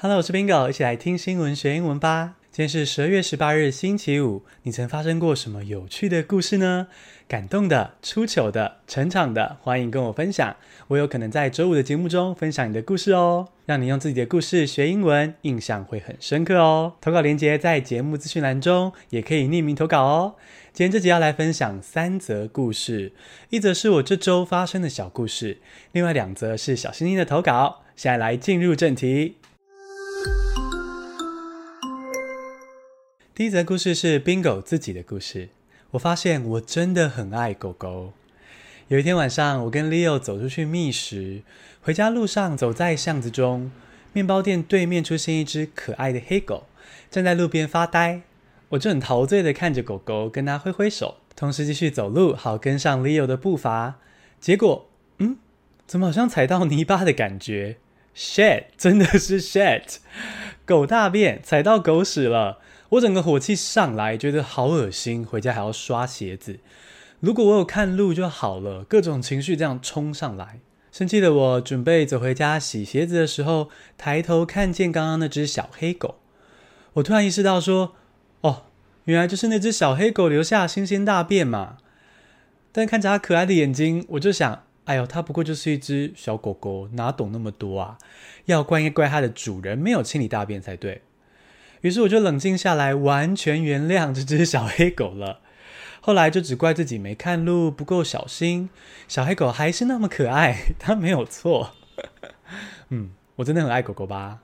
Hello，我是 Bingo，一起来听新闻学英文吧。今天是十二月十八日，星期五。你曾发生过什么有趣的故事呢？感动的、出糗的、成长的，欢迎跟我分享。我有可能在周五的节目中分享你的故事哦，让你用自己的故事学英文，印象会很深刻哦。投稿链接在节目资讯栏中，也可以匿名投稿哦。今天这集要来分享三则故事，一则是我这周发生的小故事，另外两则是小星星的投稿。现在来进入正题。第一则故事是 Bingo 自己的故事。我发现我真的很爱狗狗。有一天晚上，我跟 Leo 走出去觅食，回家路上走在巷子中，面包店对面出现一只可爱的黑狗，站在路边发呆。我就很陶醉地看着狗狗，跟它挥挥手，同时继续走路，好跟上 Leo 的步伐。结果，嗯，怎么好像踩到泥巴的感觉？Shit，真的是 shit，狗大便踩到狗屎了。我整个火气上来，觉得好恶心，回家还要刷鞋子。如果我有看路就好了，各种情绪这样冲上来。生气的我准备走回家洗鞋子的时候，抬头看见刚刚那只小黑狗，我突然意识到说：“哦，原来就是那只小黑狗留下新鲜大便嘛。”但看着它可爱的眼睛，我就想：“哎呦，它不过就是一只小狗狗，哪懂那么多啊？要怪应该怪它的主人没有清理大便才对。”于是我就冷静下来，完全原谅这只小黑狗了。后来就只怪自己没看路，不够小心。小黑狗还是那么可爱，它没有错。嗯，我真的很爱狗狗吧？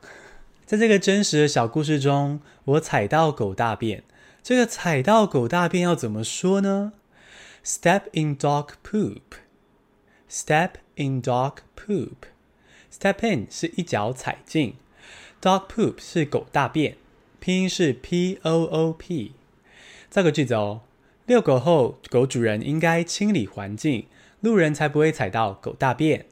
在这个真实的小故事中，我踩到狗大便。这个踩到狗大便要怎么说呢？Step in dog poop. Step in dog poop. Step in 是一脚踩进，dog poop 是狗大便。拼音是 P O O P，造个句子哦。遛狗后，狗主人应该清理环境，路人才不会踩到狗大便。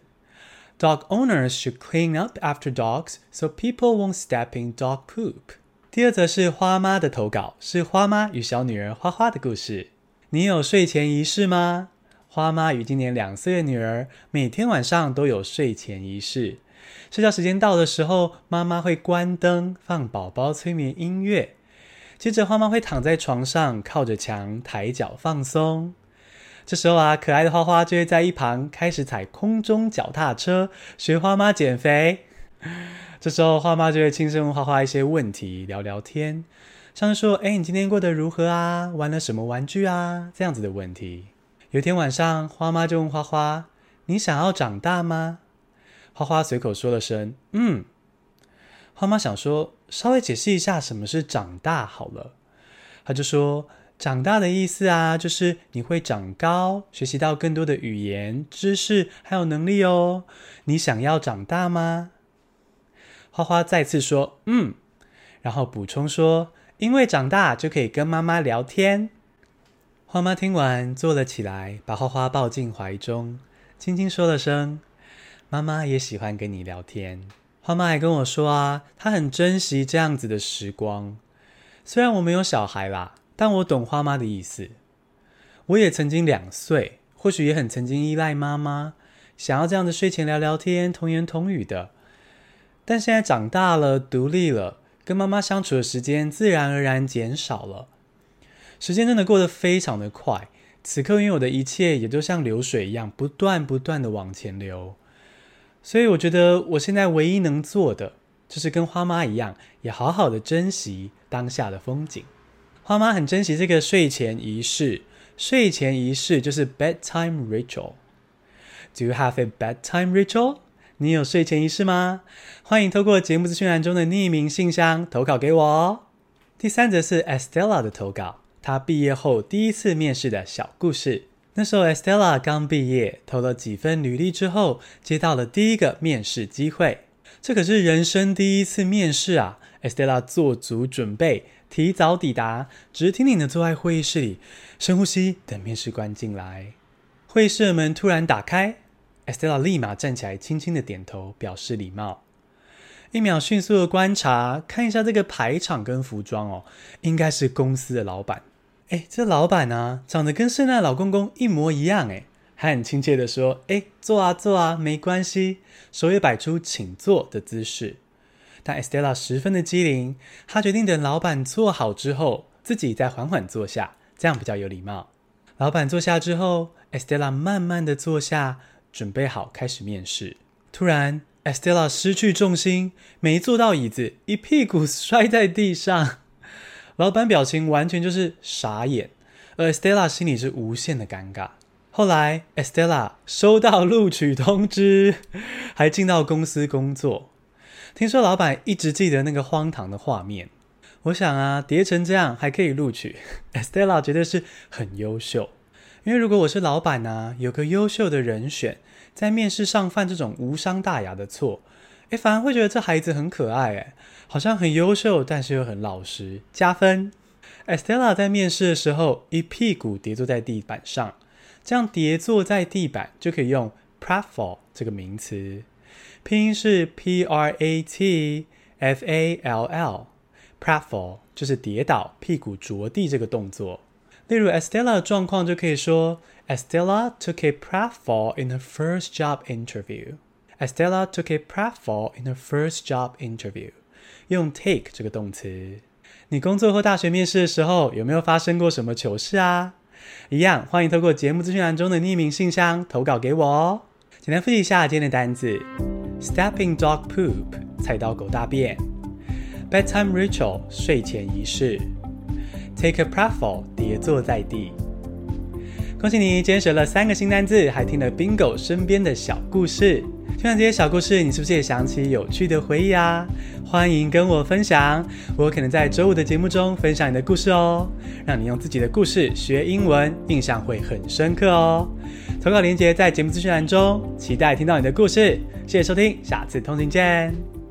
Dog owners should clean up after dogs so people won't step in dog poop。第二则是花妈的投稿，是花妈与小女儿花花的故事。你有睡前仪式吗？花妈与今年两岁的女儿每天晚上都有睡前仪式。睡觉时间到的时候，妈妈会关灯，放宝宝催眠音乐。接着，花妈会躺在床上，靠着墙，抬脚放松。这时候啊，可爱的花花就会在一旁开始踩空中脚踏车，学花妈减肥。这时候，花妈就会轻声问花花一些问题，聊聊天，像是说：“哎，你今天过得如何啊？玩了什么玩具啊？”这样子的问题。有天晚上，花妈就问花花：“你想要长大吗？”花花随口说了声“嗯”，花妈想说稍微解释一下什么是长大好了，她就说：“长大的意思啊，就是你会长高，学习到更多的语言、知识还有能力哦。你想要长大吗？”花花再次说“嗯”，然后补充说：“因为长大就可以跟妈妈聊天。”花妈听完坐了起来，把花花抱进怀中，轻轻说了声。妈妈也喜欢跟你聊天。花妈还跟我说啊，她很珍惜这样子的时光。虽然我没有小孩啦，但我懂花妈的意思。我也曾经两岁，或许也很曾经依赖妈妈，想要这样的睡前聊聊天，童言童语的。但现在长大了，独立了，跟妈妈相处的时间自然而然减少了。时间真的过得非常的快，此刻拥有的一切也就像流水一样，不断不断的往前流。所以我觉得我现在唯一能做的，就是跟花妈一样，也好好的珍惜当下的风景。花妈很珍惜这个睡前仪式，睡前仪式就是 bedtime ritual。Do you have a bedtime ritual？你有睡前仪式吗？欢迎透过节目资讯栏中的匿名信箱投稿给我哦。第三则是 Estella 的投稿，她毕业后第一次面试的小故事。那时候，Estella 刚毕业，投了几份履历之后，接到了第一个面试机会。这可是人生第一次面试啊！Estella 做足准备，提早抵达，直挺挺的坐在会议室里，深呼吸，等面试官进来。会议室的门突然打开，Estella 立马站起来，轻轻的点头，表示礼貌。一秒迅速的观察，看一下这个排场跟服装哦，应该是公司的老板。哎，这老板呢、啊，长得跟圣诞老公公一模一样，哎，还很亲切的说：“哎，坐啊坐啊，没关系。”手也摆出请坐的姿势。但 Estella 十分的机灵，她决定等老板坐好之后，自己再缓缓坐下，这样比较有礼貌。老板坐下之后，Estella 慢慢的坐下，准备好开始面试。突然，Estella 失去重心，没坐到椅子，一屁股摔在地上。老板表情完全就是傻眼，而 Estella 心里是无限的尴尬。后来，Estella 收到录取通知，还进到公司工作。听说老板一直记得那个荒唐的画面。我想啊，叠成这样还可以录取，Estella 绝对是很优秀。因为如果我是老板呢、有个优秀的人选，在面试上犯这种无伤大雅的错。诶，反而会觉得这孩子很可爱，诶，好像很优秀，但是又很老实，加分。Estella 在面试的时候一屁股跌坐在地板上，这样跌坐在地板就可以用 pratfall 这个名词，拼音是 P R A T F A L L，pratfall 就是跌倒、屁股着地这个动作。例如 Estella 的状况就可以说，Estella took a pratfall in her first job interview。Estella took a pratfall in her first job interview。用 take 这个动词。你工作或大学面试的时候，有没有发生过什么糗事啊？一样，欢迎透过节目资讯栏中的匿名信箱投稿给我哦。简单复习一下今天的单字：stepping dog poop，踩到狗大便；bedtime ritual，睡前仪式；take a pratfall，跌坐在地。恭喜你，今天学了三个新单字，还听了 Bingo 身边的小故事。听完这些小故事，你是不是也想起有趣的回忆啊？欢迎跟我分享，我可能在周五的节目中分享你的故事哦，让你用自己的故事学英文，印象会很深刻哦。投稿链接在节目资讯栏中，期待听到你的故事。谢谢收听，下次通勤见。